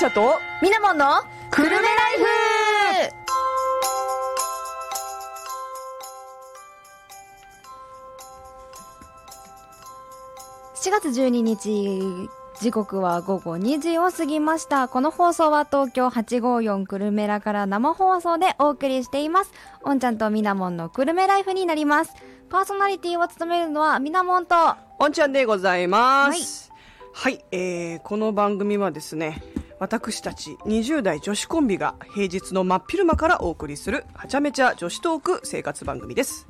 ちゃとみなもんのくるめライフ7月12日時刻は午後2時を過ぎました。この放送は東京854くるめらから生放送でお送りしています。おんちゃんとみなもんのくるめライフになります。パーソナリティを務めるのはみなもんと、おんちゃんでございます。はい、えー、この番組はですね、私たち20代女子コンビが平日の真っ昼間からお送りするはちゃめちゃ女子トーク生活番組です。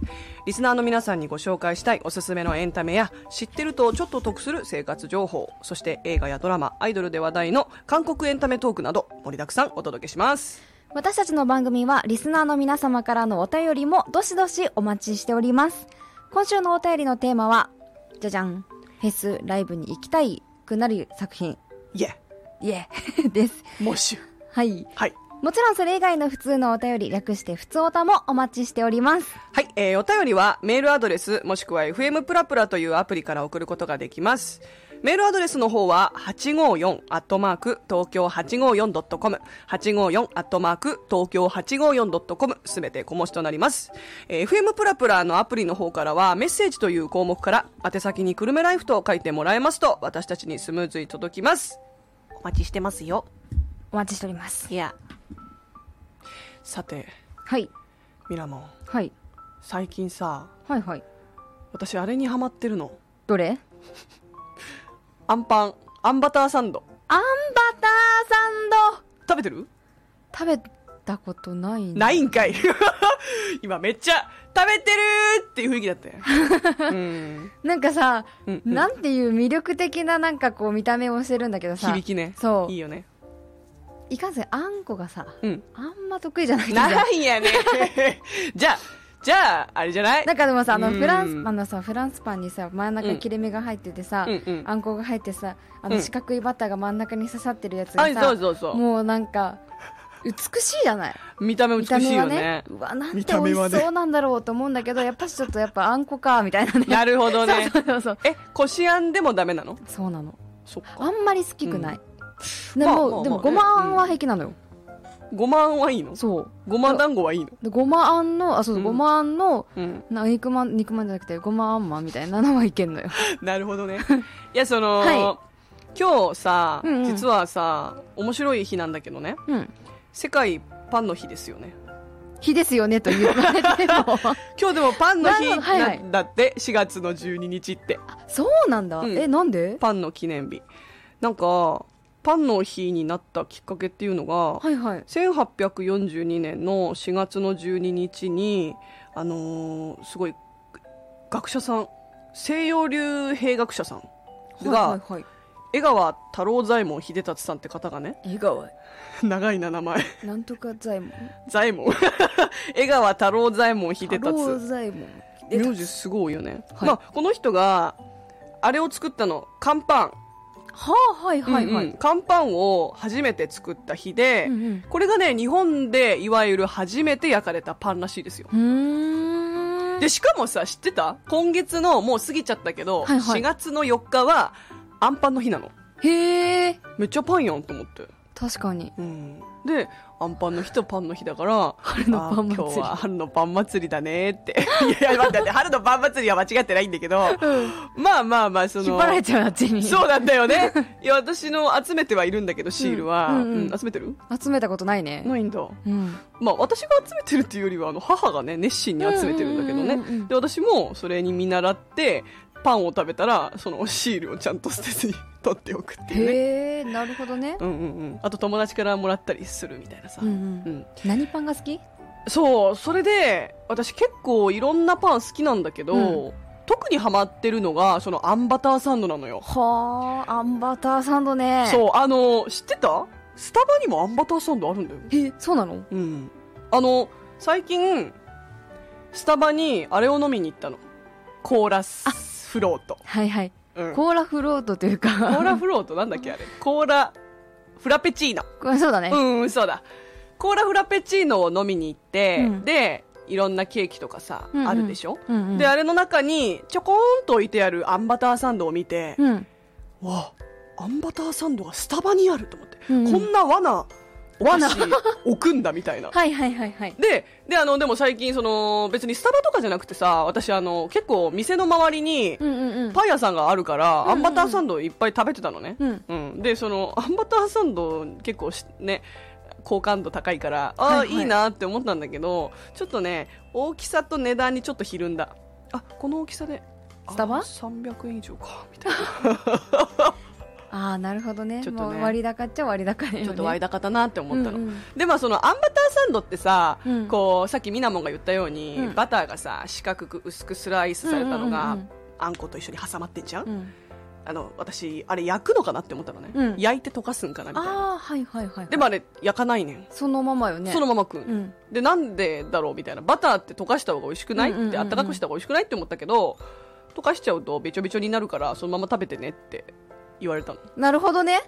リスナーの皆さんにご紹介したいおすすめのエンタメや知ってるとちょっと得する生活情報、そして映画やドラマ、アイドルで話題の韓国エンタメトークなど盛りだくさんお届けします。私たちの番組はリスナーの皆様からのお便りもどしどしお待ちしております。今週のお便りのテーマは、じゃじゃん。フェス、ライブに行きたいくなる作品。イエイエです。モッシュ。はい。はい。もちろんそれ以外の普通のお便り、略して普通おたもお待ちしております。はい、えー、お便りはメールアドレスもしくは FM プラプラというアプリから送ることができます。メールアドレスの方は854アットマーク東京 854.com 854アットマーク東京 854.com すべて小文字となります、えー FM プラプラのアプリの方からはメッセージという項目から宛先にくるめライフと書いてもらえますと私たちにスムーズに届きますお待ちしてますよお待ちしております。いやさてはい。ミラモンはい。最近さはいはい。私あれにハマってるのどれ？アンパン、アンバターサンド。あんバターサンド食べてる？食べたことないねないんかい。今めっちゃ食べてるっていう雰囲気だったよ。うん。なんかさ、うんうんなんていう魅力的ななんかこう見た目をしてるんだけどさ。響きね。そういいよね。いかんせんあんこがさ、うん。あんま得意じゃないなんやね。じゃあ、じゃあ、あれじゃない？なんかでもさ、あの、うんフランス、あのさ、フランスパンにさ、真ん中に切れ目が入っててさ、うんうんあんこが入ってさ、あの、うん四角いバターが真ん中に刺さってるやつがはい、さ、そうそうそう。もうなんか、美しいじゃない見た目美しいよねね。。うわ、なん見て美味しそうなんだろうと思うんだけど、やっぱしちょっとやっぱあんこか、みたいなね。なるほどね。そうそうそう。え、こしあんでもダメなの？そうなの。そっか。あんまり好きくない。でも、まあまあまあでも、ごまあんは平気なのよ。ごまあんはいいの？そう。ごま団子はいいの？でごまあんの、あ、そうそう、うんごまあんの、うん。な肉まん、肉まんじゃなくて、ごまあんまんみたいなのはいけんのよ。なるほどね。いや、その、は今日さ、うんうん実はさ、面白い日なんだけどね。うん。世界パンの日ですよね。日ですよね、と言われても。今日でもパンの日なるほどはいはいだって、4月の12日って。そうなんだ。うんえ、なんで？パンの記念日。なんか、パンの日になったきっかけっていうのが、はいはい。1842年の4月の12日に、あのーすごい、学者さん、西洋流兵学者さんが、はいはいはい。江川太郎左衛門秀達さんって方がね、江川。長いな名前。なんとか左衛門。左衛門。江川太郎左衛門秀太郎達。左衛門。名字すごいよね。はいまあ、この人が、あれを作ったの、乾パン。はあ、はいはいはい。うんうん乾パンを初めて作った日で、うんうんこれがね、日本でいわゆる初めて焼かれたパンらしいですよ。うーん。で、しかもさ、知ってた？今月の、もう過ぎちゃったけど、はいはい4月の4日は、アンパンの日なの。へえ。めっちゃパンやんと思って。確かに。うん。で、アンパンの日とパンの日だから、春のパン祭りあ今日は春のパン祭りだねって。いやいや、待って待って、春のパン祭りは間違ってないんだけど、まあまあまあ、その、引っ張られちゃう、あっちに。そうなんだよね。いや、私の集めてはいるんだけど、シールは。うんうんうんうん集めてる？集めたことないね。ないんだ。うん。まあ、私が集めてるっていうよりは、あの、母がね、熱心に集めてるんだけどうんうんうんうんね。で、私もそれに見習って、パンを食べたら、そのシールをちゃんと捨てずに取っておくっていうね。へえ、なるほどね。うんうんうん。あと友達からもらったりするみたいなさ。うんうんうん何パンが好き？そう、それで、私結構いろんなパン好きなんだけど、う特にハマってるのが、そのあんバターサンドなのよ。はあ、あんバターサンドね。そう、あの、知ってた？スタバにもあんバターサンドあるんだよ。え、そうなの？うん。あの、最近、スタバにあれを飲みに行ったの。コーラスフロート。はいはい。うん、ココーラフロートというか。ーラフロートなんだっけあれ。コーラ、フラペチーノ。そうだね。うん、うん、そうだ。コーラフラペチーノを飲みに行って、うんで、いろんなケーキとかさ、うんうんあるでしょ、うんうんで、あれの中に、ちょこーんと置いてあるあんバターサンドを見て、うん。わあんバターサンドがスタバにあると思って、うんうんこんな罠罠。私置くんだみたいな。はいはいはいはい。でであのでも最近その別にスタバとかじゃなくてさ私あの結構店の周りに。パン屋さんがあるから、んうんあんバターサンドいっぱい食べてたのね、うん。うん、でそのあんバターサンド結構しね好感度高いからああ、はいはい。いいなって思ったんだけどちょっとね大きさと値段にちょっとひるんだ。あこの大きさでスタバ？あ300円以上か。みたいな ああ、なるほどね。ちょっとね。割高っちゃ割高ね。ちょっと割高だなって思ったの、うんうん。でまあそのあんバターサンドってさ、うん。こうさっきみなもんが言ったように、うん。バターがさ四角く薄くスライスされたのが、うんうんうん。うんあんこと一緒に挟まってんじゃん、うん。あの私あれ焼くのかなって思ったのね、うん。焼いて溶かすんかなみたいな。ああ、はいはいはいはい。でもあれ焼かないねん。そのままよね。そのまま食う、うん。でなんでだろうみたいな。バターって溶かした方が美味しくない、うんうんうんうん。ってあったかくした方が美味しくないって思ったけど溶かしちゃうとべちょべちょになるからそのまま食べてねって言われたのなるほどね。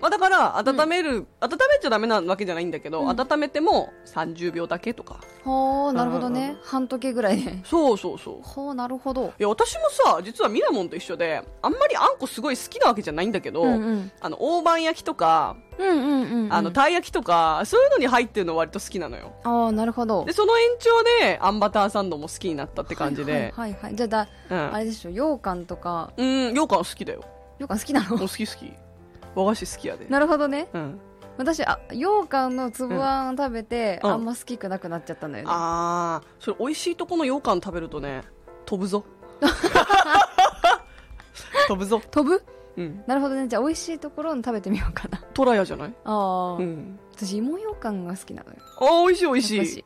まあ、だから温める、温めちゃダメなわけじゃないんだけど、うん温めても30秒だけとかほう、なるほどうんうんね。半時計ぐらいで。そうそうそうほう、なるほど。いや私もさ実はミラモンと一緒であんまりあんこすごい好きなわけじゃないんだけど、うんうん。あの大判焼きとか、うんうんうんうん。あのたい焼きとかそういうのに入ってるの割と好きなのよああ、なるほど。でその延長であんバターサンドも好きになったって感じで、はいはいはいはい。じゃあだ、うんあれでしょ、羊羹とか、うん羊羹好きだよ羊羹好きなの？もう好き好き。和菓子好きやで。なるほどね。うん、私、あ、羊羹の粒あん食べて、うん。あんま好きくなくなっちゃったんだよね。ああそれ美味しいとこの羊羹食べるとね飛ぶぞ。飛ぶぞ。飛ぶ？うん。なるほどね。じゃあ、美味しいところの食べてみようかな。トラヤじゃない？ああ、うん。私、芋羊羹が好きなのよ。あー美味しい美味しい。私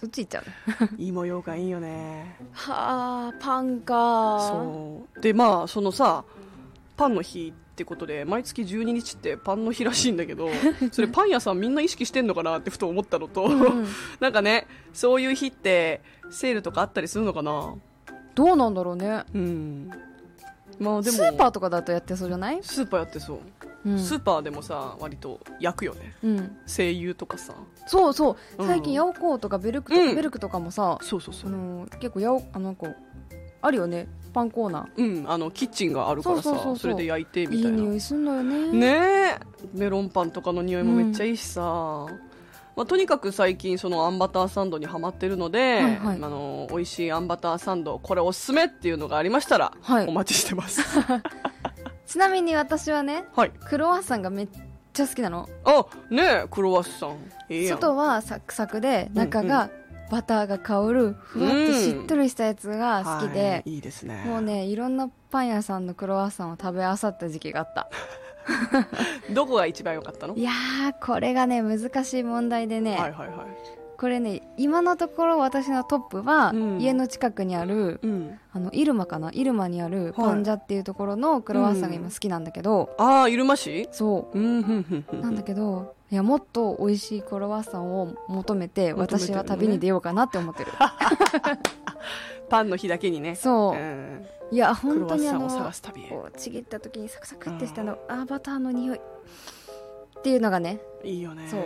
そっち行っちゃう。ね。芋羊羹いいよね。はあ、パンか。そう。でまあそのさパンの日ってことで毎月12日ってパンの日らしいんだけど それパン屋さんみんな意識してんのかなってふと思ったのと、うんうん なんかねそういう日ってセールとかあったりするのかな？どうなんだろうね。うんまあでもスーパーとかだとやってそうじゃない？スーパーやってそう、うん。スーパーでもさ割と焼くよねうん。声優とかさそうそう。うん最近、ヤオコーとかベルクとか、うんベルクとかもさ、そうそうそうあのー結構ヤオ、あの、こう、あるよね。パンコーナうんあのキッチンがあるからさそれで焼いてー。いいみたいな匂いすんのよね。ねえ。メロンパンとかの匂いもめっちゃいいしさ、まあ、とにかく最近そのあんバターサンドにはまってるので、はいはい。あの美味しいあんバターサンドこれおすすめっていうのがありましたら、はい。お待ちしてます。ちなみに私はね、はい。クロワッサンがめっちゃ好きなの。あねえクロワッサン。外はサクサクで、中がバターが香る、ふわっとしっとりしたやつが好きで、はい。いいですね。もうね、いろんなパン屋さんのクロワッサンを食べあさった時期があった。どこが一番良かったの？いやー、これがね、難しい問題でね、はいはいはいこれね、今のところ私のトップは、うん。家の近くにある、うん。あの、イルマかな？イルマにあるパンジャっていうところのクロワッサンが今好きなんだけど、ああ入間市？そう。なんだけど、いや、もっと美味しいクロワッサンを求めて、私は旅に出ようかなって思ってる。パンの日だけにね。そう。う。ん。いや、ク本当にあの、ちぎった時にサクサクってしたの、あーバターの匂い。っていうのがね、いいよね。そう。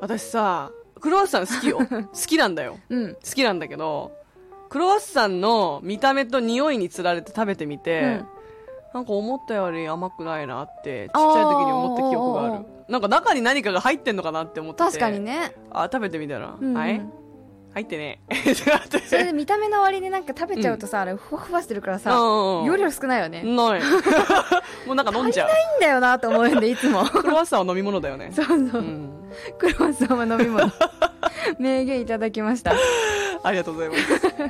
私さクロワッサン好きよ。好きなんだよ。うん。好きなんだけどクロワッサンの見た目と匂いにつられて食べてみて、うん。なんか思ったより甘くないなってちっちゃい時に思った記憶がああーる。なんか中に何かが入ってんのかなって思ってて確かにね。あ食べてみたら、うんうん。はい？入ってね。ってなってそれで見た目の割になんか食べちゃうとさ、あれふわふわしてるからさ、うん容量少ないよね。いいんない。もうなんか飲んじゃう。だよなと思うんで、いつも。クロワッサンは飲み物だよね。そうそう。うんクロワッサンは飲み物。名言いただきました。ありがとうございま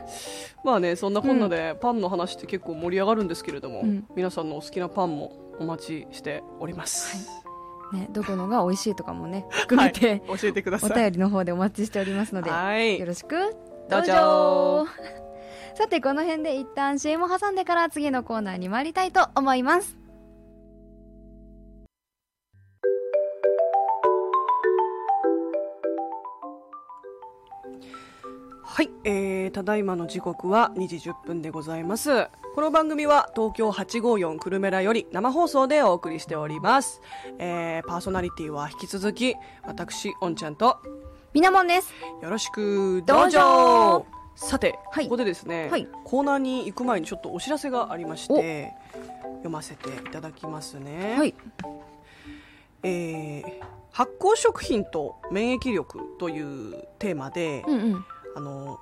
す。まあね、そんなこんなで、パンの話って結構盛り上がるんですけれども、うん皆さんのお好きなパンもお待ちしております。ね、どこのが美味しいとかもね、含めて、はい、教えてくだおさい。便りの方でお待ちしておりますので、はいよろしくどうぞどうぞさて、この辺で一旦 CM を挟んでから次のコーナーに参りたいと思います。はい、えー、ただいまの時刻は2時10分でございます。この番組は東京854久留米らより生放送でお送りしております。えー、パーソナリティは引き続き、私、おんちゃんと、みなもんです。よろしくどうぞさて、はいここでですね、はいコーナーに行く前にちょっとお知らせがありまして、読ませていただきますね。はい。えー発酵食品と免疫力というテーマで、うんうん。あの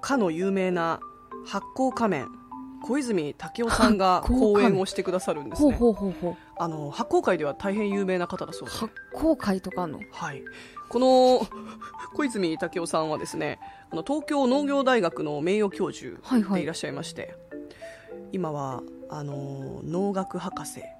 かの有名な発酵仮面小泉武夫さんが講演をしてくださるんですほうねほうほうほう。あの発酵界では大変有名な方だそうで発酵会とかの？はい、この 小泉武夫さんはですねあの東京農業大学の名誉教授はいはい。でいらっしゃいまして、今はあの農学博士。うんうん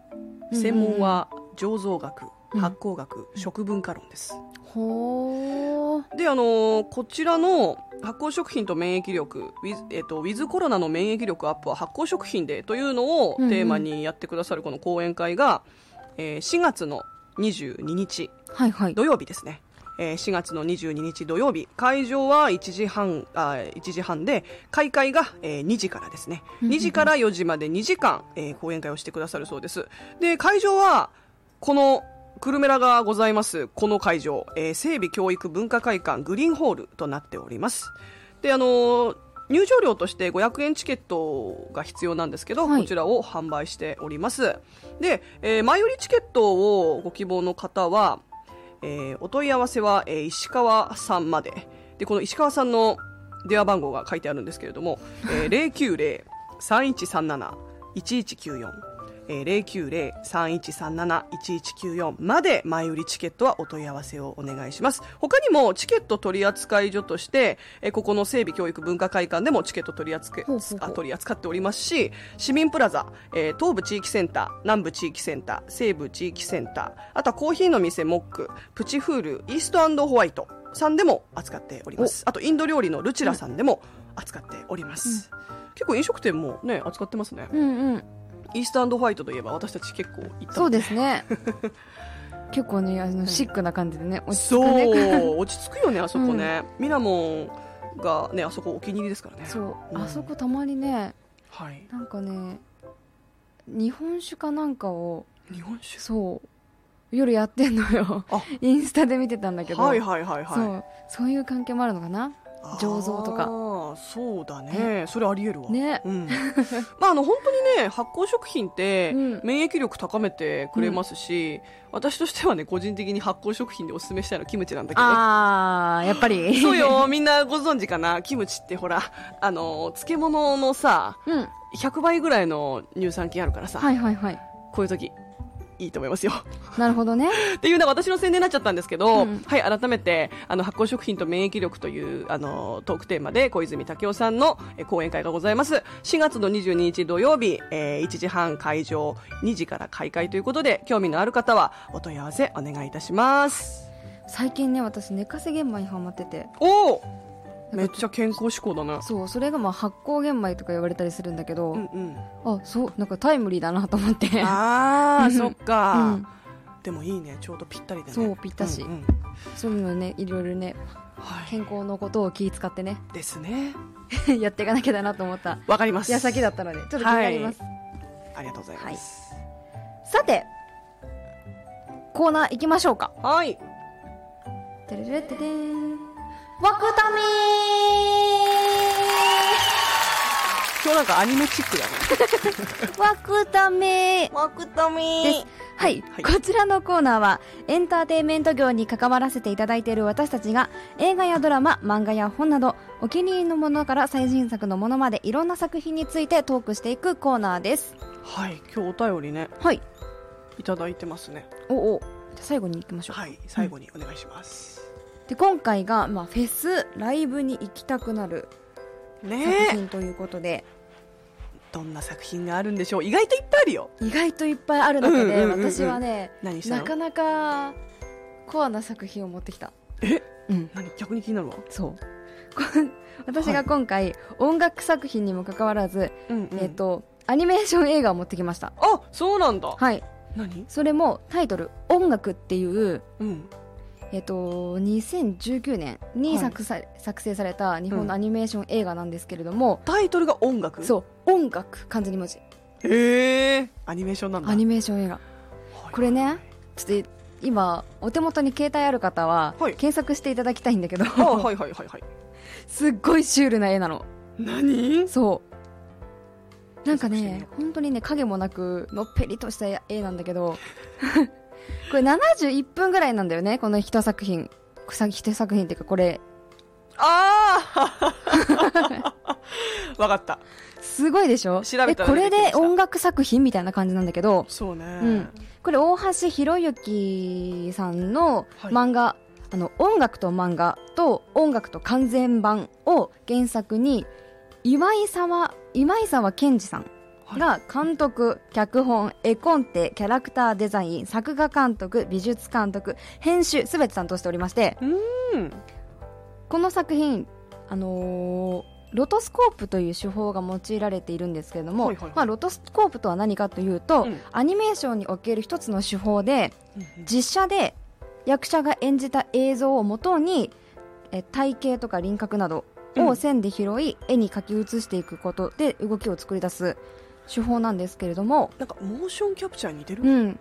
専門は醸造学、うん発酵学、食文化論です。ほー。であのこちらの発酵食品と免疫力ウィズ,、えっと、ウィズコロナの免疫力アップは発酵食品でというのをうんうん。テーマにやってくださるこの講演会が、えー4月の22日はいはい。土曜日ですね、えー4月の22日土曜日。会場は1時半あ1時半で開会が、えー2時からですね。うんうん2時から4時まで2時間、えー講演会をしてくださるそうです。で会場はこのクルメラがございます。この会場、えー整備教育文化会館グリーンホールとなっております。であのー入場料として500円チケットが必要なんですけど、はい。こちらを販売しております。で、えー前売りチケットをご希望の方は、えーお問い合わせは、えー石川さんまで。でこの石川さんの電話番号が書いてあるんですけれども、えー、090-3137-1194えー、090-3137-1194まで前売りチケットはお問い合わせをお願いします。他にもチケット取扱所として、えーここの整備教育文化会館でもチケット取り扱いあ取り扱っておりますし市民プラザ、えー東部地域センター南部地域センター西部地域センターあとはコーヒーの店モックプチフールイーストホワイトさんでも扱っております。あとインド料理のルチラさんでも扱っております、結構飲食店もね扱ってますね。うんうん。イーストホワイトといえば私たち結構行ったそうでですね。結構ね、あの、シックな感じでね、落ち着そくね。う落ち着くよね あそこね、ミナモンがねあそこお気に入りですからね。そう、うん。あそこたまにね、はい。なんかね、日本酒かなんかを、日本酒？そう、夜やってんのよ。あ。インスタで見てたんだけど。はいはいはいはい。そう、そういう関係もあるのかな醸造とか。そうだね。それありえるわ。ね。うん、まああの本当にね発酵食品ってうん。免疫力高めてくれますし、私としてはね個人的に発酵食品でおすすめしたいのはキムチなんだけど。あー、やっぱり。そう。よ。みんなご存知かな？キムチってほらあの漬物のさうん。100倍ぐらいの乳酸菌あるからさ、はいはいはい。こういう時いいと思いますよなるほどね。っていうのが私の宣伝になっちゃったんですけど、うんはい、改めて、あの、発酵食品と免疫力という、あの、トークテーマで、小泉武夫さんのえ講演会がございます。4月の22日土曜日、えー1時半会場、2時から開会ということで、興味のある方は、お問い合わせお願いいたします。最近ね、私、寝かせ玄米にハマってて。おおめっちゃ健康志向だな。そう、それがまあ発酵玄米とか言われたりするんだけど、うんうん。あ、そう、なんかタイムリーだなと思って。あー、そっうか、ん。でもいいね、ちょうどぴったりでね。そうぴったしうんうんそういうのね、いろいろね、はい。健康のことを気遣ってね、ですね。やっていかなきゃだなと思ったわかります。矢先だったので、ちょっと気になります。ありがとうございます。さて、コーナー行きましょうか。はい。てれれってでーん。わくため今日なんかアニメチックだね。ー わくためーマクタミです。はい、はいこちらのコーナーはエンターテインメント業に関わらせていただいている私たちが映画やドラマ、漫画や本などお気に入りのものから最新作のものまでいろんな作品についてトークしていくコーナーです。はい、今日お便りね、はい。いただいてますね。おお。じゃあ最後に行きましょう。はい、最後にお願いします。で今回が、まあ、フェスライブに行きたくなる作品ということで、どんな作品があるんでしょう？意外といっぱいあるよ。意外といっぱいある中で、うんうんうんうん。私はね何したの？なかなかコアな作品を持ってきた。え？うん。何？逆に気になるわ。そう。こ私が今回、音楽作品にもかかわらず、うん、えっ、とアニメーション映画を持ってきました。あ、そうなんだ。はい。何？それもタイトル「音楽」っていううん。えっと、2019年に作,、さ作成された日本のアニメーション映画なんですけれども、タイトルが音楽？そう音楽漢字2文字。へえ、アニメーションなんだ。アニメーション映画。はい。これねちょっと今お手元に携帯ある方は、はい。検索していただきたいんだけど、あ、はいはいはいはい。すっごいシュールな絵なの。何？そう。なんかね。本当にね影もなくのっぺりとした絵なんだけど これ71分ぐらいなんだよねこの一作品。さ一作品っていうかこれ。ああ わかった。すごいでしょ？調べたこれで音楽作品みたいな感じなんだけど。そうね、うん。これ大橋博之さんのはい。漫画、あの音楽と漫画と音楽と完全版を原作に岩井沢今井沢健二さんが監督、脚本、絵コンテ、キャラクターデザイン、作画監督、美術監督、編集、すべて担当しておりまして、うん。この作品、あのーロトスコープという手法が用いられているんですけれども、はいはいはい。まあ、ロトスコープとは何かというと、うん。アニメーションにおける一つの手法で実写で役者が演じた映像をもとにえ体型とか輪郭などを線で拾い、絵に描き写していくことで動きを作り出す手法なんですけれども、なんかモーションキャプチャーに似てる、うん、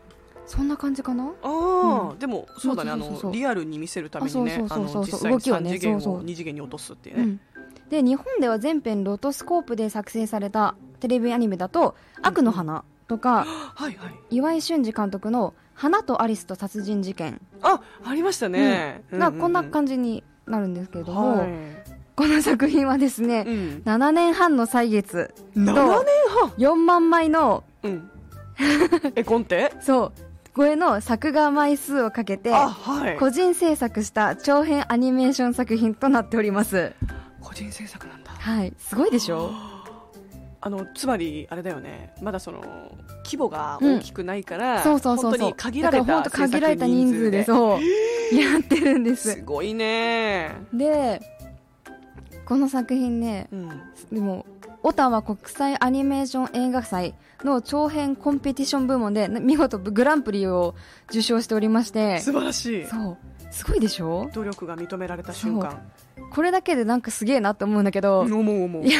そんな感じかな？ああ、うん。でもそうだね。あそうそうそうそう。のリアルに見せるためにねあそうそうそうそう。あの実際に動きをね3次元そうそう。を2次元に落とすっていうね、うん、で日本では全編ロトスコープで作成されたテレビアニメだと「悪の花」とか、はいはい。岩井俊二監督の「花とアリスと殺人事件。あありましたね、」がこんなじ感じになるんですけれども、はいこの作品はですね、うん、7年半の歳月7年半？4万枚のうん。絵コンテ？そう。超えの作画枚数をかけてあはい。個人制作した長編アニメーション作品となっております。個人制作なんだ。はい。すごいでしょ？あのつまりあれだよね。まだその規模が大きくないから、そうそうそう本当そうに限られだからた本当限られた人数で。うそう。やってるんです。すごいね。でこの作品ねうん。でもオタワ国際アニメーション映画祭の長編コンペティション部門で見事グランプリを受賞しておりまして。素晴らしい。そう。すごいでしょ？努力が認められた瞬間。これだけでなんかすげえなって思うんだけど、思う思う。いや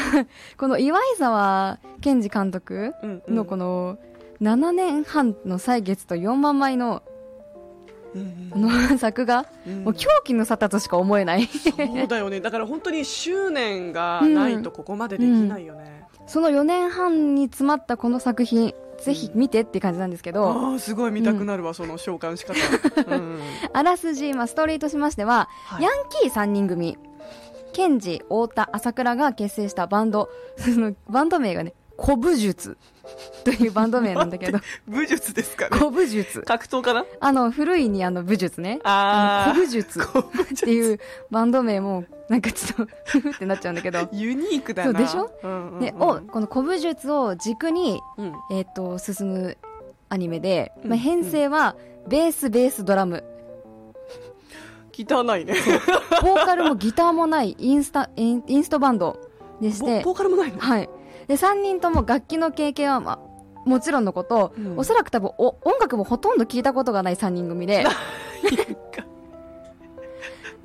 この岩井沢健二監督のこの7年半の歳月と4万枚のうんあの作画、うん。もう狂気の沙汰としか思えない。そうだよね。だから本当に執念がないとここまでできないよね、その4年半に詰まったこの作品ぜひ見てって感じなんですけど、ああすごい見たくなるわ、その召喚仕方、うん。あらすじ、まあ、ストーリーとしましては、はい。ヤンキー3人組ケンジ、太田、朝倉が結成したバンド。そのバンド名がね古武術というバンド名なんだけど。武術ですかね。古武術。格闘かな？あの古いにあの武術ね。あー。古武術。っていうバンド名もなんかちょっと ふふってなっちゃうんだけど。ユニークだな。そうでしょ、うんうんうん。でおこの古武術を軸に、うん。えー、と進むアニメで、うん。まあ、編成はベースベースドラム。汚いね。ボーカルもギターもないインスタインインストバンドでして。ボボーカルもないの？はい、で3人とも楽器の経験は、まあ、もちろんのこと、うん。おそらく多分お音楽もほとんど聞いたことがない3人組で。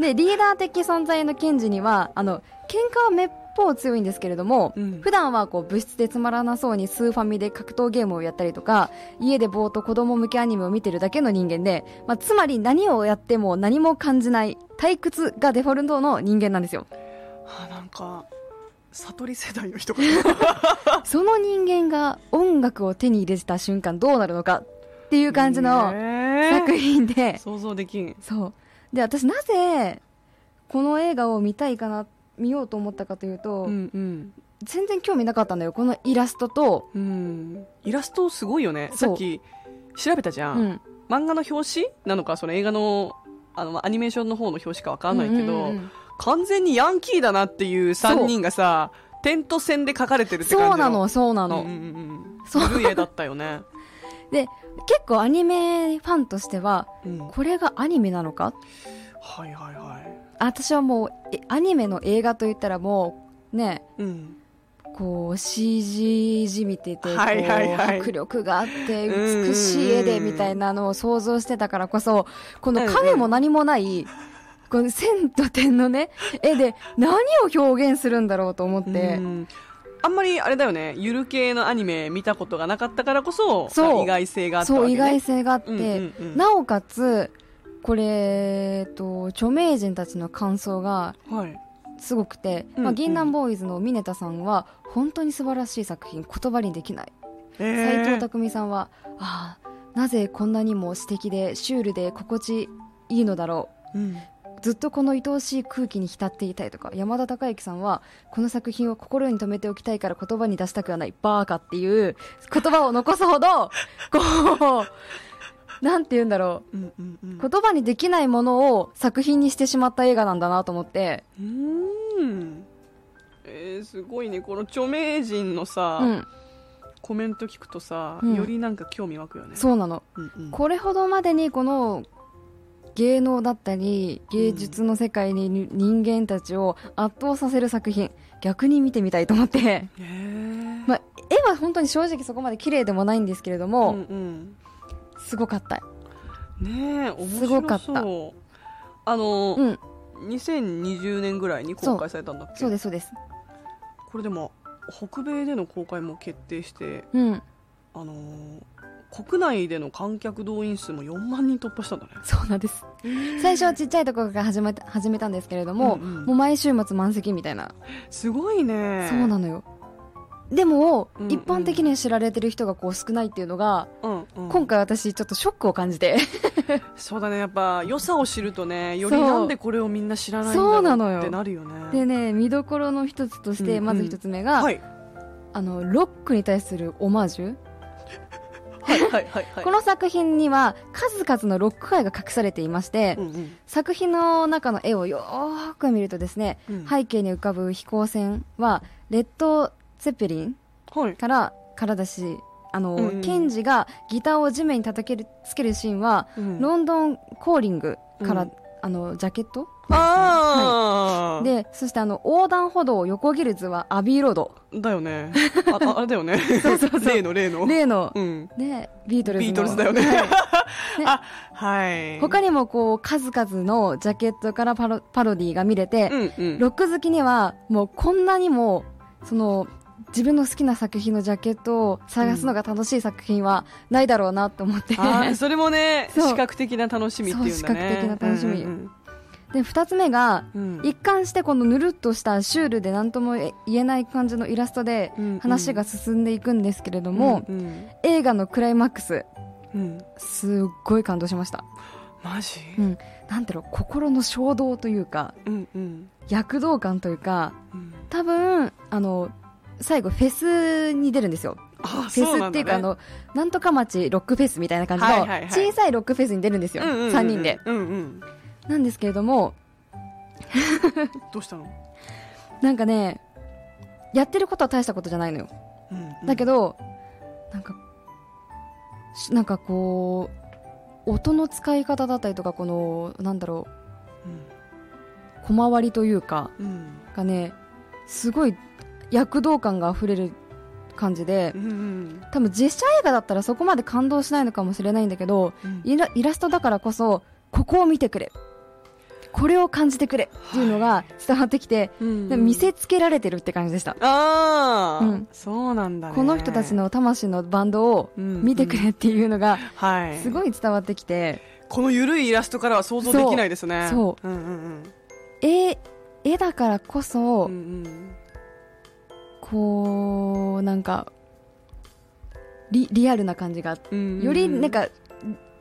でリーダー的存在のケンジにはあの喧嘩はめっぽう強いんですけれども、うん。普段はこう部室でつまらなそうにスーファミで格闘ゲームをやったりとか家でぼーっと子供向けアニメを見てるだけの人間で、まあ、つまり何をやっても何も感じない退屈がデフォルトの人間なんですよ。あなんか悟り世代の人か その人間が音楽を手に入れた瞬間どうなるのかっていう感じの作品で、想像できん。そう。で私なぜこの映画を見たいかな見ようと思ったかというと、うんうん。全然興味なかったんだよこのイラストと、うん。イラストすごいよね。さっき調べたじゃん、うん、漫画の表紙なのかその映画のあのアニメーションの方の表紙かわかんないけど、うんうんうん完全にヤンキーだなっていう3人がさテント線で描かれてるって感じそうなのそうなの、うんうんうんそう。だったよね、で結構アニメファンとしてはうん、これがアニメなのか？はいはいはい。私はもうえアニメの映画といったらもうねうん。こう CG じみててはいはいはい。迫力があってうんうんうん。美しい絵でみたいなのを想像してたからこそこの影も何もないこの線と点のね絵で何を表現するんだろうと思って。うん。あんまりあれだよね。ゆる系のアニメ見たことがなかったからこそそう。意外性があったね、そう意外性があって、うんうんうんなおかつこれ、えっと、著名人たちの感想がはい。すごくて、うんまあ、銀杏ボーイズのミネタさんは本当に素晴らしい作品言葉にできない。斎藤工さんはああなぜこんなにも素敵でシュールで心地いいのだろう。うんずっとこの愛おしい空気に浸っていたいとか山田孝之さんはこの作品を心に留めておきたいから言葉に出したくはないバーカっていう言葉を残すほどこうなんて言うんだろう。んうんうん。う言葉にできないものを作品にしてしまった映画なんだなと思って。うーん。えー、すごいね。この著名人のさ、うん。コメント聞くとさ、うん。よりなんか興味湧くよね。そうなの。うんうん。これほどまでにこの芸能だったり芸術の世界にに人間たちを圧倒させる作品逆に見てみたいと思って、まあ、絵は本当に正直そこまで綺麗でもないんですけれども、うんうん。すごかった。ねえ面白そう。すごかった。あの、うん。2020年ぐらいに公開されたんだっけ？そうですそうです。これでも北米での公開も決定してうん。あのー国内での観客動員数も4万人突破したんだね。そうなんです。最初はちっちゃいところから始めた始めたんですけれども、うんうん。もう毎週末満席みたいな、すごいね。そうなのよ。でも、うんうん。一般的に知られてる人がこう少ないっていうのが、うんうん。今回私ちょっとショックを感じて。そうだね。やっぱ良さを知るとねよりなんでこれをみんな知らないんだそうなのよろうってなるよ。ねでね見どころの一つとして、うんうん。まず一つ目が、はい。あのロックに対するオマージュ、はいはいはいはい。この作品には数々のロック愛が隠されていまして、うんうん。作品の中の絵をよーく見るとですね、うん。背景に浮かぶ飛行船はレッド・ゼッペリンはいからからだしあの、うんケンジがギターを地面に叩けるつけるシーンは、うん。ロンドンコーリングから、うん。あのジャケットああ、でそしてあの横断歩道を横切る図はアビーロード。だよね。あああれだよね。そうそうそう。例の例の。例の、うん。でビートルズの。ビートルズだよね。はい。あはい。他にもこう数々のジャケットからパロパロディーが見れて、うんうん。ロック好きにはもうこんなにもその自分の好きな作品のジャケットを探すのが楽しい作品はないだろうなと思って、あーそれもね 視覚的な楽しみっていうんだね。そう視覚的な楽しみ。うんで2つ目がうん。うん一貫してこのぬるっとしたシュールで何とも言えない感じのイラストでうん話が進んでいくんですけれども、うんうん。映画のクライマックスうん。すっごい感動しました、マジ？うん、なんていうの心の衝動というかうんうん。躍動感というかうん。多分あの最後フェスに出るんですよ。あフェスっていうかあのなんとか町ロックフェスみたいな感じのはいはいはい。小さいロックフェスに出るんですよ、3人で。うんうんなんですけれどもどうしたの？なんかねやってることは大したことじゃないのよ。だけどどなんかしなんかこう音の使い方だったりとかこのなんだろう小回りというかうん。がねすごい躍動感があふれる感じでうんうん。多分実写映画だったらそこまで感動しないのかもしれないんだけどうん。イライラストだからこそここを見てくれこれを感じてくれっていうのが伝わってきて、うん。でも見せつけられてるって感じでした、ああ、うん。そうなんだね。この人たちの魂のバンドを見てくれっていうのがはい。すごい伝わってきて、このゆるいイラストからは想像できないですね。そう。うんうん絵絵だからこそ、うんうん。うんこうなんかリリアルな感じがうんうん。よりなんか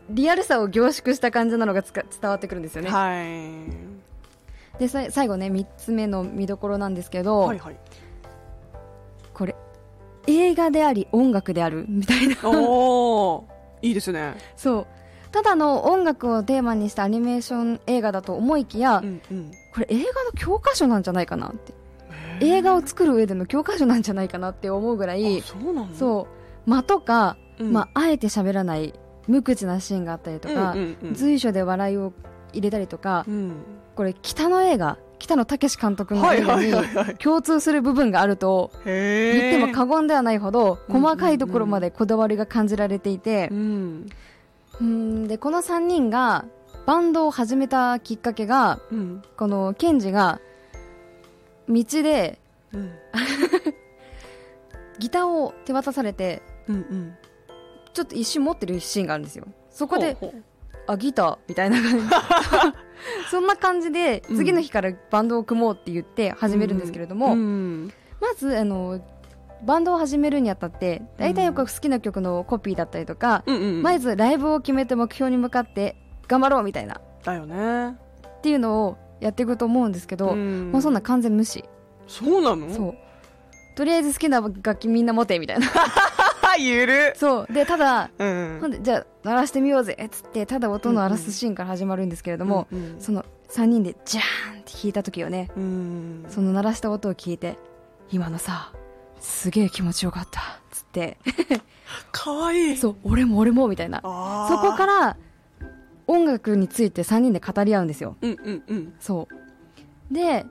リアルさを凝縮した感じなのがつか伝わってくるんですよね、はい。でさ最後ね3つ目の見どころなんですけど、はいはい。これ映画であり音楽であるみたいな。おおいいですね。そう。ただの音楽をテーマにしたアニメーション映画だと思いきや、うんうん。これ映画の教科書なんじゃないかなって。映画を作る上での教科書なんじゃないかなって思うぐらいそう。間とか、うん。まあ、あえて喋らない無口なシーンがあったりとか、随所で笑いを入れたりとか、うん。これ北の映画北野武監督の映画に共通する部分があるとへ言っても過言ではないほどうん細かいところまでこだわりが感じられていてう、ん。うんでこの3人がバンドを始めたきっかけがうん。このケンジが道でうん。ギターを手渡されてうんうんちょっと一瞬持ってるシーンがあるんですよ。そこであギターみたいな感じ。そんな感じでうん。次の日からバンドを組もうって言って始めるんですけれども、うんまずあのバンドを始めるにあたって大体よく好きな曲のコピーだったりとか、うんうんまずライブを決めて目標に向かって頑張ろうみたいな。だよね。っていうのをやっていくと思うんですけど、うん。もうそんな完全無視。そうなの？そう。とりあえず好きな楽器みんな持てみたいな。あ ゆる。そう。でただうん。ほんでじゃあ鳴らしてみようぜ。っつってただ音の荒らすシーンから始まるんですけれども、うんその3人でジャーンって弾いた時をね。うん。その鳴らした音を聞いて今のさすげえ気持ちよかった。っつって。かわいい。そう俺も俺もみたいな。そこから音楽について3人で語り合うんですよ。うんうんうん。そう。で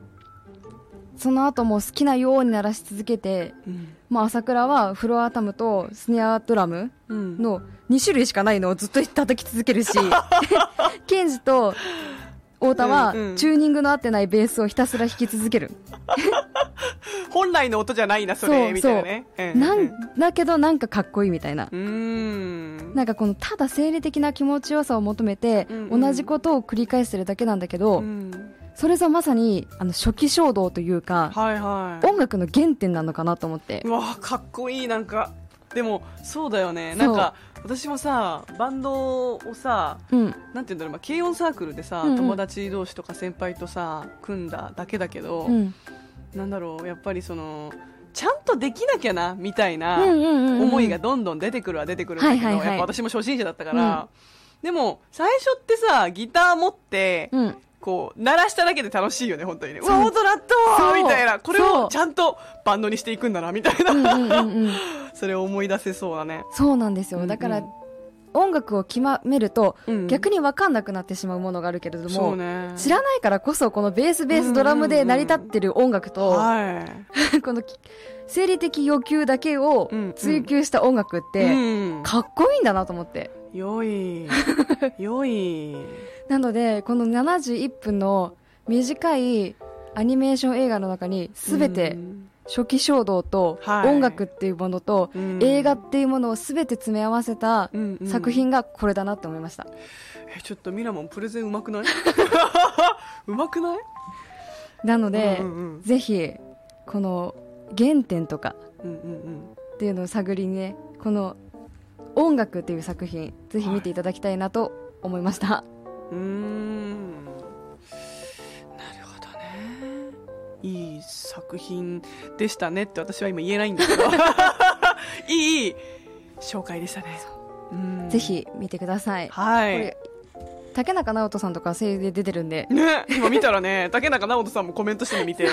その後も好きなように鳴らし続けて、うんまあ、朝倉はフロアタムとスネアドラムうん。の2種類しかないのをずっと叩き続けるし ケンジと太田はチューニングの合ってないベースをひたすら弾き続ける、本来の音じゃないなそそうれみたいなね。う。なんだけどなんかかっこいいみたいな。う、ん。なんかこのただ生理的な気持ちよさを求めて同じことを繰り返してるだけなんだけど、うんそれぞまさにあの初期衝動というか、はいはい。音楽の原点なのかなと思って。うわかっこいいなんか。でもそうだよね。なんか私もさバンドをさうん。なんて言うんだろう、まあ、軽音サークルでさ、うんうん。友達同士とか先輩とさ組んだだけだけど、うん。なんだろうやっぱりそのちゃんとできなきゃなみたいな思いがどんどん出てくるは出てくるんだけど、やっぱ私も初心者だったから、でも最初ってさギター持って、うんこう鳴らしただけで楽しいよね本当にね。うそうわ音鳴ったみたいな。これをちゃんとバンドにしていくんだなみたいな、それを思い出せそうだね、そうなんですよ。だから、音楽を決めると、うん逆に分かんなくなってしまうものがあるけれども、知らないからこそこのベースベースドラムで成り立ってる音楽と、はい。このき生理的欲求だけを追求した音楽って、うん。かっこいいんだなと思って。良い。良いなのでこの71分の短いアニメーション映画の中に全てうん。初期衝動とはい。音楽っていうものとうん。映画っていうものを全て詰め合わせた作品がこれだなって思いました。えちょっとミラモンプレゼンうまくない？うまくない？なので、うんうんうん。ぜひこの原点とかっていうのを探りにねこの「音楽」っていう作品ぜひ見ていただきたいなと思いました、うんうーん。なるほどね。いい作品でしたねって私は今言えないんだけど。いい紹介でしたね。うん。ぜひ見てください、はい。竹中直人さんとか声優で出てるんで。ね今見たらね 竹中直人さんもコメントして見て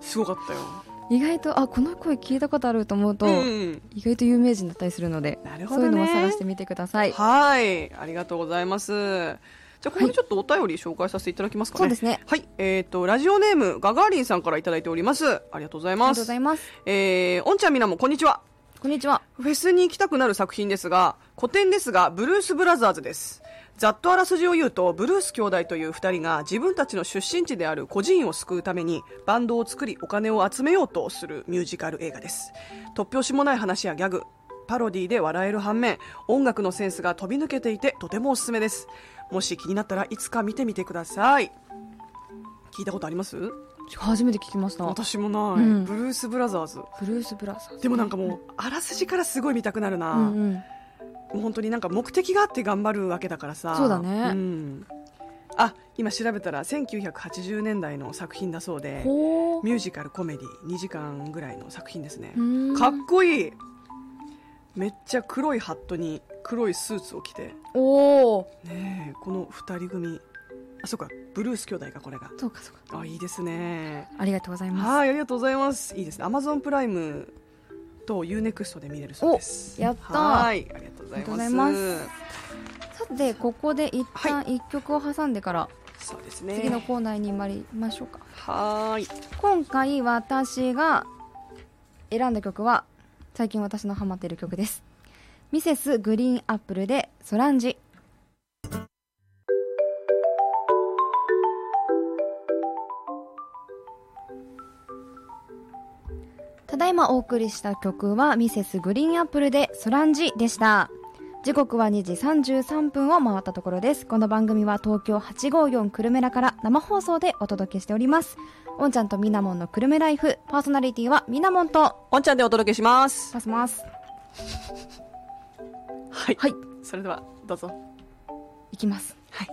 すごかったよ。意外とあこの声聞いたことあると思うと、うん。意外と有名人だったりするのでなるほどね。そういうのも探してみてください。はい、ありがとうございます。じゃあ、ここでちょっとお便り紹介させていただきますかね。そうですね。はい、えっ、と、ラジオネーム、ガガーリンさんからいただいております。ありがとうございありがとうごます。ざいますえー、おんちゃんみなも、こんにちは。こんにちはフェスに行きたくなる作品ですが、古典ですが、ブルース・ブラザーズです。ざっとあらすじを言うと、ブルース兄弟という二人が自分たちの出身地である孤児院を救うために、バンドを作りお金を集めようとするミュージカル映画です。突拍子もない話やギャグ、パロディで笑える反面、音楽のセンスが飛び抜けていて、とてもおすすめです。もし気になったらいつか見てみてください。聞いたことあります？初めて聞きました。ブ私もない、うん。ブルース・ブラザーズ。ルース・ブラザーズ。でもなんかもう、あらすじからすごい見たくなるな。うんうん。もう本当になんか目的があって頑張るわけだからさ。そうだね。ん。あ今調べたら1980年代の作品だそうで。ほミュージカルコメディ2時間ぐらいの作品ですね。かっこいい。めっちゃ黒いハットに黒いスーツを着て。おおねえこの2人組。あそうかブルース兄弟がこれが。そうかそうか。あいいですね。ありがとうございます。はいありがとうございます。いいですね。アマゾンプライムと UNEXT で見れるそうです。おやったはいありがとうございありがとうごますざいます。さてここで一旦一曲を挟んでからそうですね。次のコーナーに参りましょうか、はーい。今回私が選んだ曲は最近私のハマっている曲ですミセスグリーンアップルでソランジ。ただいまお送りした曲はミセスグリーンアップルでソランジでした。時刻は2時33分を回ったところです。この番組は東京854久留米らから生放送でお届けしております。おんちゃんとみなもんの久留米ライフ。パーソナリティはみなもんと。おんちゃんでお届けします。パスますはい。はいそれでは、どうぞ。いきますはい。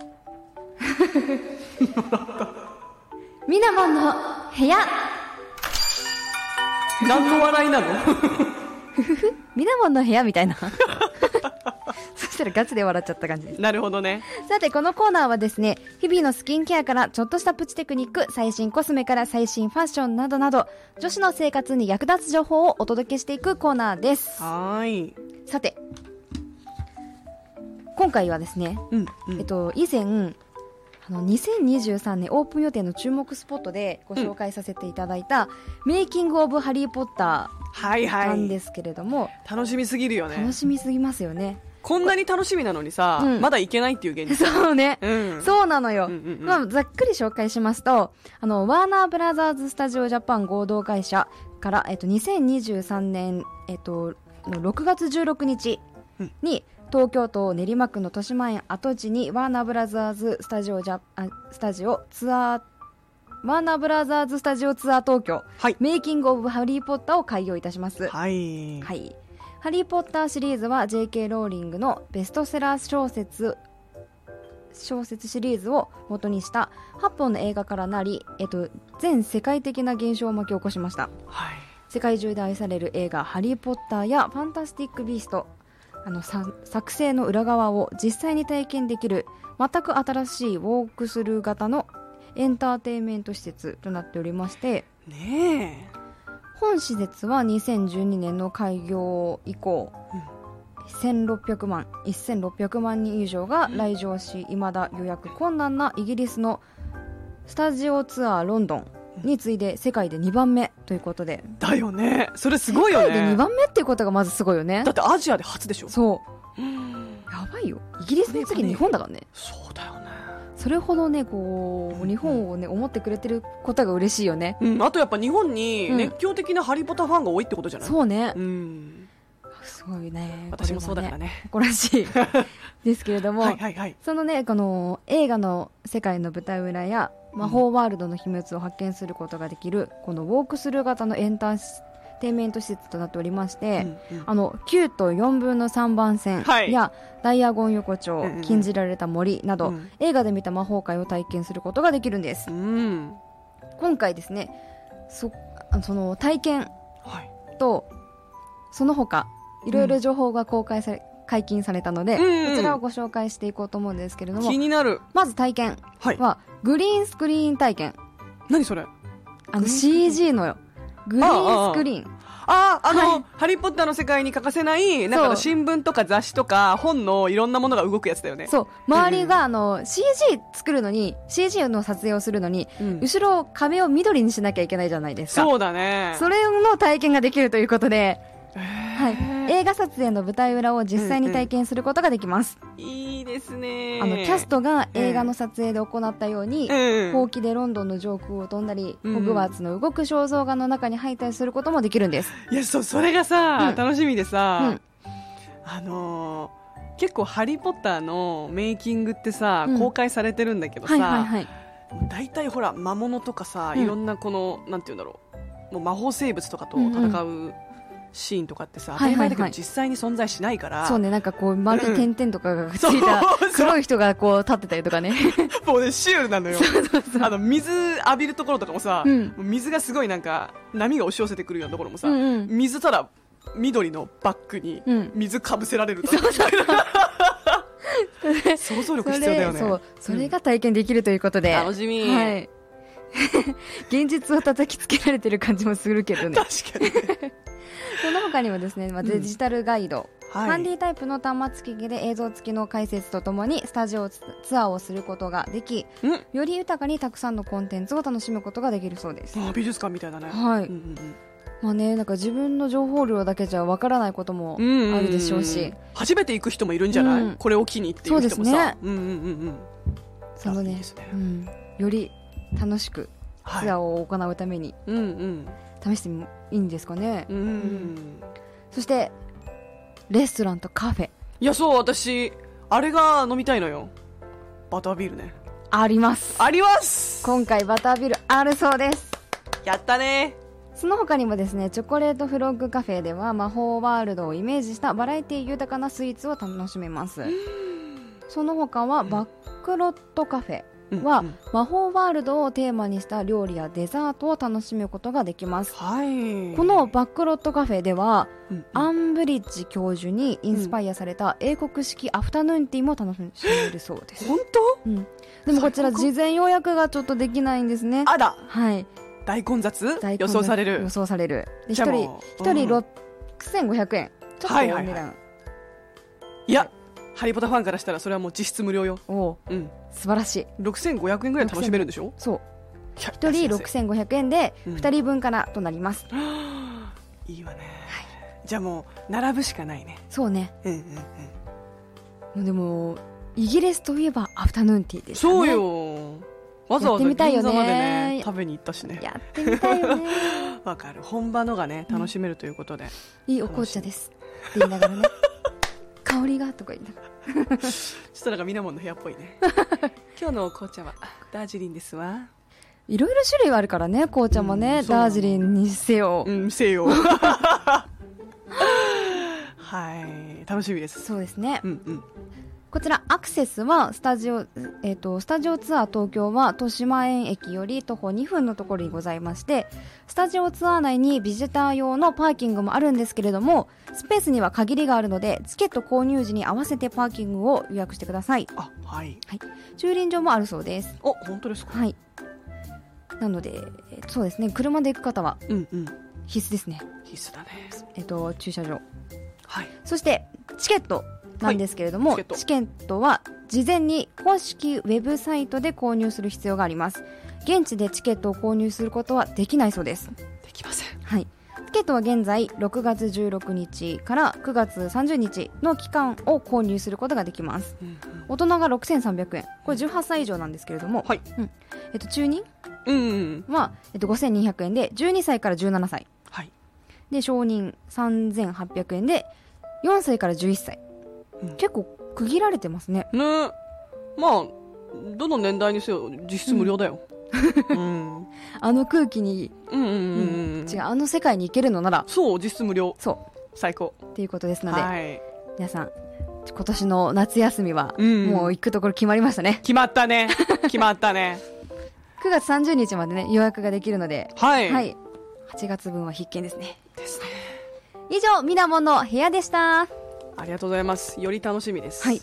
みなもんの部屋何の笑いなの？みなもんの部屋みたいな そしたらガチで笑っちゃった感じですなるほどね。さてこのコーナーはですね日々のスキンケアからちょっとしたプチテクニック最新コスメから最新ファッションなどなど女子の生活に役立つ情報をお届けしていくコーナーですはーい。さて今回はですね、うん、うん。えっと、以前あの2023年オープン予定の注目スポットでご紹介させていただいた、メイキング・オブ・ハリー・ポッタはいーはい。なんですけれども、楽しみすぎるよね楽。しみすぎますよねこんなに楽しみなのにさ、うんまだ行けないっていう現実。そうね、うん。そうなのよ、うんうんうんまあ、ざっくり紹介しますとあのワーナーブラザーズ・スタジオ・ジャパン合同会社から、えっと、2023年、えっと、の6月16日に、東京都練馬区の豊島園跡地にワーナーブラザーズ・スタジオジャあスタジオツアーワーナーブラザーズ・スタジオツアー東京、はいメイキング・オブ・ハリー・ポッターを開業いたします。はい。はい。ハリー・ポッターシリーズは J.K. ローリングのベストセラー小説小説シリーズを元にした8本の映画からなり、えっと、全世界的な現象を巻き起こしましたはい。世界中で愛される映画「ハリー・ポッター」や「ファンタスティック・ビースト」あの作成の裏側を実際に体験できる全く新しいウォークスルー型のエンターテインメント施設となっておりましてね本施設は2012年の開業以降、1600万1600万人以上が来場し未だ予約困難なイギリスのスタジオツアーロンドン。に次いで世界で2番目ということでえ。だよね。それすごいよ世界で2ね。番目っていうことがまずすごいよねだってアジアで初でしょ。そううんやばいよイギリスの次日本だからねそうだよね。それほどねこう日本をね思ってくれてることが嬉しいよねうん、あとやっぱ日本にうん熱狂的なハリー・ポッターファンが多いってことじゃない、そうねうん、すごいね私もそうだからねね。誇らしいですけれども、はいはいはい。そのねこの映画の世界の舞台裏や魔法ワールドの秘密を発見することができる、このウォークスルー型のエンターテインメント施設となっておりまして、うんうん。あの9と4分の3番線はい。や、ダイアゴン横丁、うんうん禁じられた森など、うん。映画で見た魔法界を体験することができるんです。うん。今回ですねそあその体験はい。とその他いろいろ情報が公開され、解禁されたので、うんうん。こちらをご紹介していこうと思うんですけれども気になる。まず体験。はグリーンスクリーン体験。何それ？あの CG のよ。グリーンスクリーン。ああ、あの、はい。ハリー・ポッターの世界に欠かせない、なんか新聞とか雑誌とか本のいろんなものが動くやつだよね。そう。周りがあの CG 作るのに CG の撮影をするのにうん。後ろ壁を緑にしなきゃいけないじゃないですか。そうだね。それの体験ができるということで、へはい、ー。映画撮影の舞台裏を実際に体験することができます、いいですね。あのキャストが映画の撮影で行ったように、うん、ほうきでロンドンの上空を飛んだり、うんホグワーツの動く肖像画の中に入ったりすることもできるんです、いや、そ、それがさ、うん。楽しみでさ、うん。あのー結構ハリー・ポッターのメイキングってさ、うん。公開されてるんだけどさ、はいはいはい。大体ほら魔物とかさ、うん。いろんなこのなんて言うんだろう。もう魔法生物とかと戦うシーンとかってさ、当たり前だけど実際に存在しないから、そうねなんかこう丸い点々とかがついた黒い人がこう立ってたりとかね。もうねシュールなのよ。あの水浴びるところとかもさ、うん。水がすごいなんか波が押し寄せてくるようなところもさ、うんうん。水ただ緑のバッグにうん。水かぶせられると、想像力そ必要だよね。れそう。それが体験できるということで、楽しみ。はい。現実を叩きつけられてる感じもするけどね。確かにねその他にもですね、まあ、デジタルガイド、はい。ハンディタイプの端末機器で映像付きの解説とともにスタジオツツアーをすることができうん。より豊かにたくさんのコンテンツを楽しむことができるそうです、あ美術館みたいだね。はい。うんうんまあねなんか自分の情報量だけじゃわからないこともうんうんうんあるでしょうし、初めて行く人もいるんじゃない、うん。これを機にっていう人もそうですね。さうんうんうんうん。そのね。ね。うん、より楽しくはい。ツアーを行うために。うんうん。試してもいいんですかね、うん。うんそしてレストランとカフェ。いやそう私あれが飲みたいのよ。バタービールね。あります。あります！今回バタービールあるそうです。やったね。その他にもですねチョコレートフロッグカフェでは魔法ワールドをイメージしたバラエティ豊かなスイーツを楽しめます。その他はバックロットカフェ。はうんうん魔法ワールドをテーマにした料理やデザートを楽しむことができます。はい。このバックロットカフェではうんうん。アンブリッジ教授にインスパイアされた英国式アフタヌーンティーも楽しめるそうです、本うん、でもこちら事前予約がちょっとできないんですね。当あら。はい。大混雑？大混雑。予想される？予想される。一人一人うん6500円。ちょっとおはいはいはい。値段、いやハリポタファンからしたらそれはもう実質無料よ。おおうん。素晴らしい。6500円ぐらい楽しめるんでしょ？そう。一一人6500円でうん。2人分からとなります、いいわね、じゃあもう並ぶしかないね。そうね。うんうんうん。もうでもイギリスといえばアフタヌーンティーですそうねよ。わざわざやってみたいよね。銀座までね食べに行ったしね。やってみたいよね。わかる。本場のがね楽しめるということで、いいお紅茶です。って言いながらね香りがとか言いながら。ちょっとなんかみなもんの部屋っぽいね。今日の紅茶はダージリンですわ。いろいろ種類はあるからね紅茶もね、うんダージリンにせよ、うんせよ。はい。楽しみです。そうですね。うんうんこちらアクセスはスタジオ、えっとスタジオツアー東京は豊島園駅より徒歩2分のところにございましてスタジオツアー内にビジター用のパーキングもあるんですけれどもスペースには限りがあるのでチケット購入時に合わせてパーキングを予約してください。あはい。駐輪場もあるそうです。お本当ですか？はい。なのでえそうですね。車で行く方はうんうん。必須ですね。必須だね。えっと駐車場。はい。そしてチケットなんですけれども、はいチケットは事前に公式ウェブサイトで購入する必要があります。現地でチケットを購入することはできないそうです。できません。はい。チケットは現在6月16日から9月30日の期間を購入することができます。うんうん。大人が6300円。これ18歳以上なんですけれども、はい。うん。えっと、中任は、えっと、5200円で12歳から17歳。はい。で承認3800円で4歳から11歳、うん。結構区切られてますね。ね。まあどの年代にせよ実質無料だよ、うん、うん。あの空気に、うんうんうんうん。違うあの世界に行けるのなら。そう実質無料。そ最高。うっていうことですので、はい。皆さん今年の夏休みは、うんもう行くところ決まりましたね。決まったね。決まったね。9月30日までね予約ができるのではい、はい。8月分は必見ですね。ですね。以上みなもんの部屋でしたありがとうございます。より楽しみです。はい。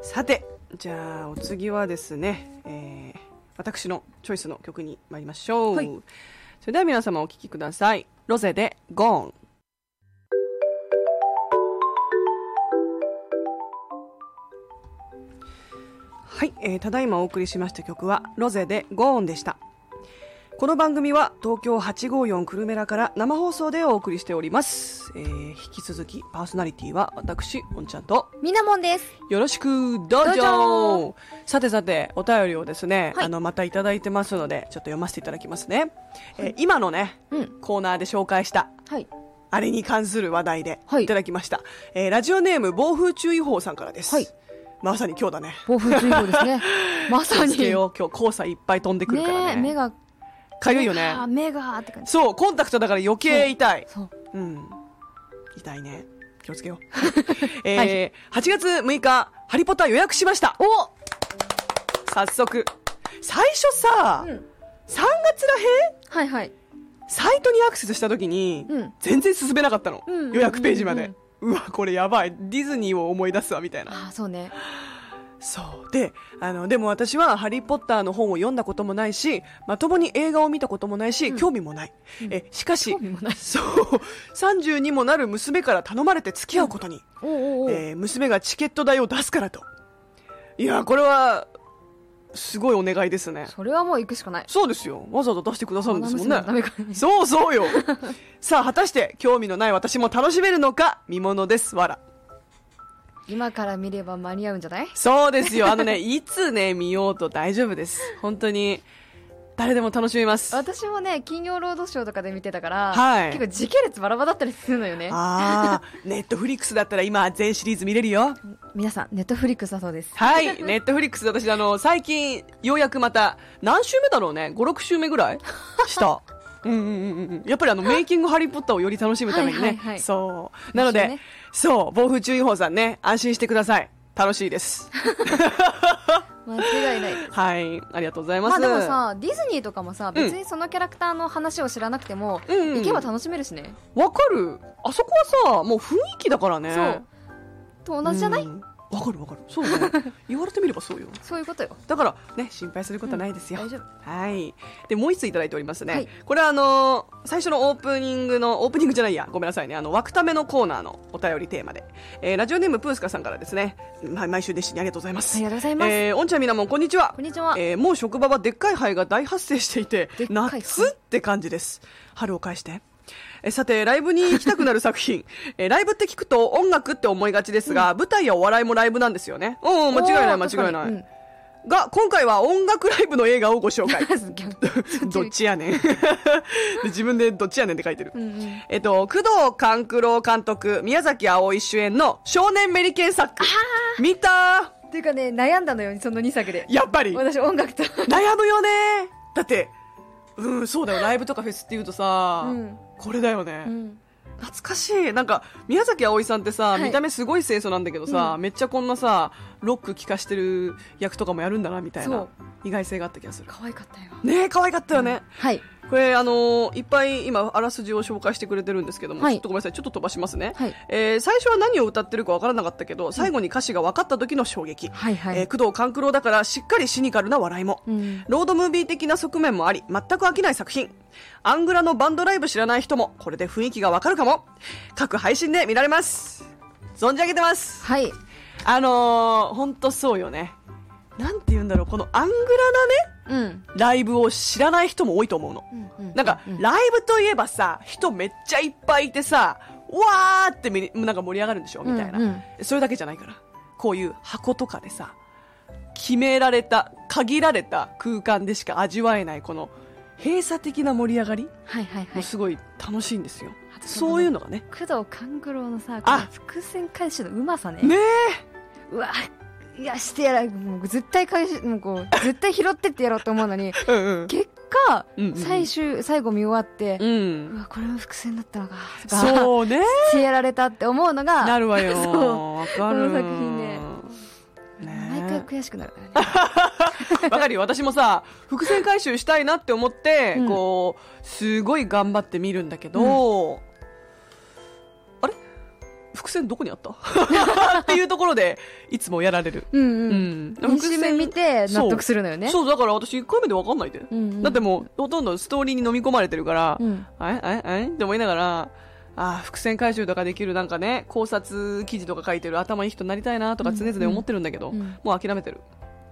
さてじゃあお次はですね、えー私のチョイスの曲に参りましょう、はい。それでは皆様お聴きください。ロゼで「ゴーン」はい、えーただいまお送りしました曲はロゼでゴーンでしたこの番組は東京854クルメラから生放送でお送りしております、えー引き続きパーソナリティは私おんちゃんと。みなもんです。よろしくどうぞ。さてさてお便りをですね、はい。あのまたいただいてますのでちょっと読ませていただきますね、えー今のねうん。コーナーで紹介したはい。あれに関する話題ではい。いただきました、えーラジオネーム暴風注意報さんからです、はい。まさに今日だね。暴風注意報ですね。まさに。今日黄砂いっぱい飛んでくるからね。目がかゆいよね。あ目がって感じ。そうコンタクトだから余計痛い。そうう。ん。痛いね。気をつけよう、えー8月6日ハリポタ予約しました。お！早速。最初さ、うん。3月らへん？はいはい。サイトにアクセスした時に、うん。全然進めなかったの、うん。うんうんうん予約ページまで、うわこれやばい。ディズニーを思い出すわみたいな。ああそうねそう。であのでも私は「ハリー・ポッター」の本を読んだこともないしまともに映画を見たこともないし、興味もない、えしかしそう。30にもなる娘から頼まれて付き合うことに、おうおうおう。えー娘がチケット代を出すからと。いやこれはすごいお願いですね。それはもう行くしかない。そうですよ。わざわざ出してくださるんですもんね。そうそうよ。さあ果たして興味のない私も楽しめるのか？見ものです。わら今から見れば間に合うんじゃない？そうですよあのね いつね見ようと大丈夫です本当に誰でも楽しめます。私もね金曜ロードショーとかで見てたから、はい結構時系列バラバラだったりするのよねああ、ネットフリックスだったら今全シリーズ見れるよ。皆さんネットフリックスだそうですはい、ネットフリックスで私あの、最近ようやくまた、何週目だろうね ?5、6週目ぐらい？した。うんうんうんうん。やっぱりあの、メイキングハリーポッターをより楽しむためにね。はいはいはいそう。なので、そう、暴風注意報さんね、安心してください。楽しいです。間違いない はい、ありがとうございま。ますあでもさディズニーとかもさ別にそのキャラクターの話を知らなくても、うんうん行けば楽しめるしね、わかる。あそこはさ、もう雰囲気だからね。そうと同じじゃない、うんわかるわかる。そうね。言われてみればそうよ。そういうことよ。だからね心配することはないですよ、大丈夫。はい。でもう一ついただいておりますね、はい。これはあのー最初のオープニングのオープニングじゃないや。ごめんなさいね。あの枠ためのコーナーのお便りテーマで、えーラジオネームプースカさんからですね、ま、毎週弟子にありがとうございます。ありがとうございます。えーおんちゃんみなもんこんにちは。こんにちは。えーもう職場はでっかい灰が大発生していて夏って感じです。春を返してえさてライブに行きたくなる作品。えライブって聞くと音楽って思いがちですが、舞台やお笑いもライブなんですよね。うんうん間違いない間違いない、うん。が、今回は音楽ライブの映画をご紹介。どっちやねん。で自分でどっちやねんって書いてる。うんうん。えっと、工藤官九郎監督、宮崎葵主演の少年メリケン作。見た？っていうかね悩んだのよその2作で。やっぱり、私音楽と。悩むよね。だって、うん、そうだよ、ライブとかフェスって言うとさ、うんこれだよね。うん懐かしい。なんか、宮崎葵さんってさ、はい見た目すごい清楚なんだけどさ、うめっちゃこんなさ、ロック聴かしてる役とかもやるんだな、みたいな。意外性があった気がする。可愛かったよねえ、可愛かったよね。はいこれ、あのーいっぱい今、あらすじを紹介してくれてるんですけども、はいちょっとごめんなさい、ちょっと飛ばしますね。はいえー最初は何を歌ってるかわからなかったけど、最後に歌詞が分かった時の衝撃。はいはいえー工藤官九郎だから、しっかりシニカルな笑いも。うんロードムービー的な側面もあり、全く飽きない作品。アングラのバンドライブ知らない人も、これで雰囲気がわかるかも。各配信で見られます。存じ上げてます。はいあのー、ほんとそうよね。なんて言うんだろう、このアングラなね、うんライブを知らない人も多いと思うの。なんか、ライブといえばさ、人めっちゃいっぱいいてさ、わーってみなんか盛り上がるんでしょみたいな、うんうん。それだけじゃないから。こういう箱とかでさ、決められた、限られた空間でしか味わえない、この閉鎖的な盛り上がりはいはいはい。もすごい楽しいんですよ。そういうのがね。工藤官九郎のさ伏線回収のうまさね。ねうわいやしてやらもう絶対回収もうこう絶対拾ってってやろうと思うのにえ。うんうん。結果、うんうん最終最後見終わって、う。うんわこれも伏線だったのかとかそうね。してやられたって思うのがなるわよ。そうわかる。この作品ねね毎回悔しくなるんだよね わかるよ。私もさ、伏線回収したいなって思って、うんこう、すごい頑張って見るんだけど、あれ伏線どこにあった？っていうところで、いつもやられる。うんううんん。2周目見て納得するのよねそう、だから私1回目でわかんないで。うんうんだってもう、ほとんどストーリーに飲み込まれてるから、うんえええって思いながら、ああ、伏線回収とかできるなんかね、考察記事とか書いてる頭いい人になりたいなとか常々思ってるんだけど、うんうんもう諦めてる。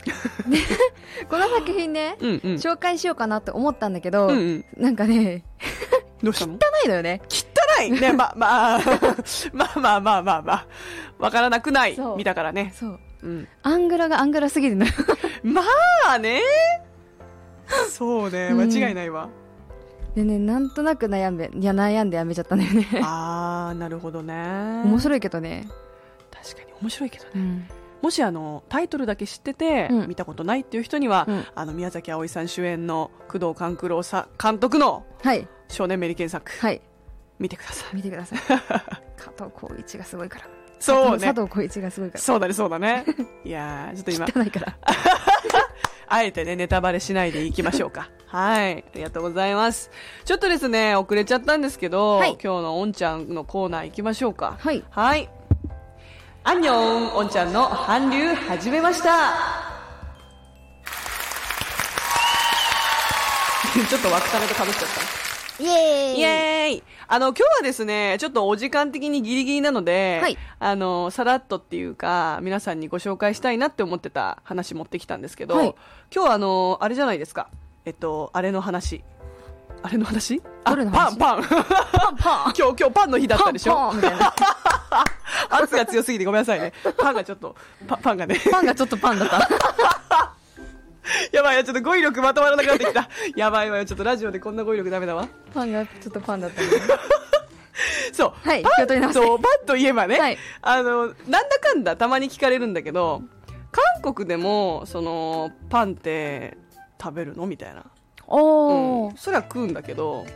この作品ね、うんうん。紹介しようかなって思ったんだけど、うんうん。なんかねどうしたの汚いのよね。汚い。ね、ま、まあ、まあまあまあまあまあ、わからなくない。見たからね。そう。うん。アングラがアングラすぎるの。よ まあね。そうね、うん。間違いないわ。でねなんとなく悩んでいや悩んでやめちゃったんだよね。あー、なるほどね。面白いけどね、確かに面白いけどね。うん、もしあの、タイトルだけ知ってて、うん。見たことないっていう人には、うん。あの、宮崎葵さん主演の工藤官九郎さ監督のはい少年メリケン作、はい見てください。見てください 加藤浩一がすごいからそうね佐。藤浩一がすごいからそうだね、そうだね。いやー、ちょっと今、汚いから あえてね、ネタバレしないでいきましょうか。はい。ありがとうございます。ちょっとですね、遅れちゃったんですけど、はい今日のおんちゃんのコーナー行きましょうか。はいはい。アンニョン、おんちゃんの韓流始めました。ちょっと枠ためと被っちゃった。イエーイイエーイあの、今日はですね、ちょっとお時間的にギリギリなので、はいあの、さらっとっていうか、皆さんにご紹介したいなって思ってた話持ってきたんですけど、はい今日はあの、あれじゃないですか。えっと、あれの話。あれの話？あどれの話？パン、パン。パンパン 今日、今日パンの日だったでしょ？パンパンみたいな 圧が強すぎてごめんなさいね。パンがちょっと、パパンがね。パンがちょっとパンだった やばいよ、ちょっと語彙力まとまらなくなってきた。やばいわよ、ちょっとラジオでこんな語彙力ダメだわ。パンがちょっとパンだったの そう。はいパ気を取り直してンと、パンといえばね、はいあの、なんだかんだたまに聞かれるんだけど、韓国でも、その、パンって食べるのみたいな。おー、うん。そりゃ食うんだけど、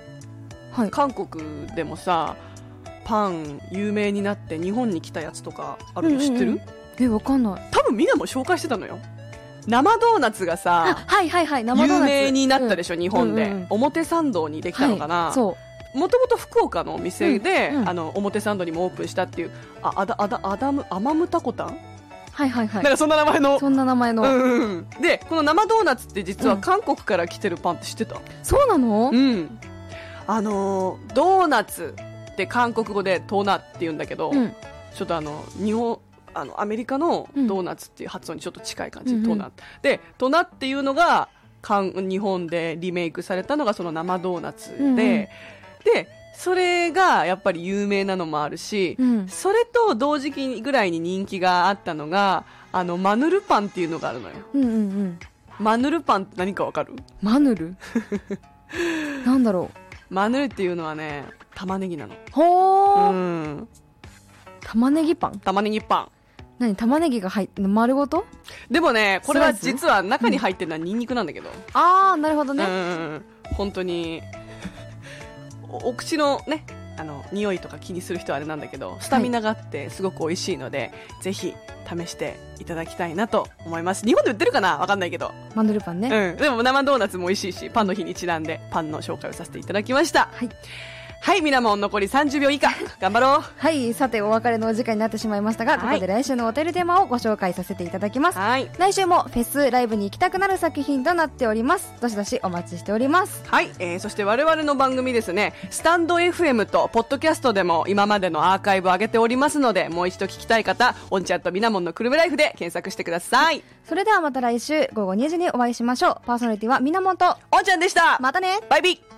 はい韓国でもさ、パン有名になって日本に来たやつとかあるの知ってる、うんうんえわかんない多分みんなも紹介してたのよ。生ドーナツがあさ、はいはいはい生ドーナツ。有名になったでしょ、日本で、うんうん。うん表参道にできたのかな、はい、そう。もともと福岡のお店で、うんうん。あの表参道にもオープンしたっていう。あアダアダアダムアマムタコタン、はいはいはい。なんかそんな名前の。そんな名前の、うんうんうん。でこの生ドーナツって実はうん。韓国から来てるパンって知ってた？そうなの、うん、あのードーナツって韓国語でトーナって言うんだけど、うん。ちょっとあの日本あのアメリカのドーナツっていう発音にちょっと近い感じ、うんうん。ト。ーナでトナっていうのが韓日本でリメイクされたのがその生ドーナツで、うんうん。でそれがやっぱり有名なのもあるし、うん。それと同時期ぐらいに人気があったのがあのマヌルパンっていうのがあるのよ。うんうんうん。マヌルパンって何かわかる？マヌル？なんだろマヌルっていうのはね玉ねぎなの。うほー、うん。玉ねぎパン？玉ねぎパン何玉ねぎが入って丸ごと？でもねこれは実は中に入ってるのはニンニクなんだけど、ああなるほどね、うんうんうん。本当におお口のねあの匂いとか気にする人はあれなんだけどスタミナがあってすごく美味しいので、ぜひ試していただきたいなと思います。日本で売ってるかな？わかんないけど、マヌルパンね、うん、でも生ドーナツも美味しいしパンの日にちなんでパンの紹介をさせていただきました。はいはいみなもん残り30秒以下。頑張ろう。はいさてお別れのお時間になってしまいましたが、はい。ここで来週のおテルテーマをご紹介させていただきます。はい。来週もフェスライブに行きたくなる作品となっております。どしどしお待ちしております。はい、えーそして我々の番組ですね、スタンド FM とポッドキャストでも今までのアーカイブを上げておりますので、もう一度聞きたい方、オンチャットミナモンのくるめライフで検索してください。それではまた来週午後2時にお会いしましょう。パーソナリティはみなもんとおんちゃんでした、またね。バイビー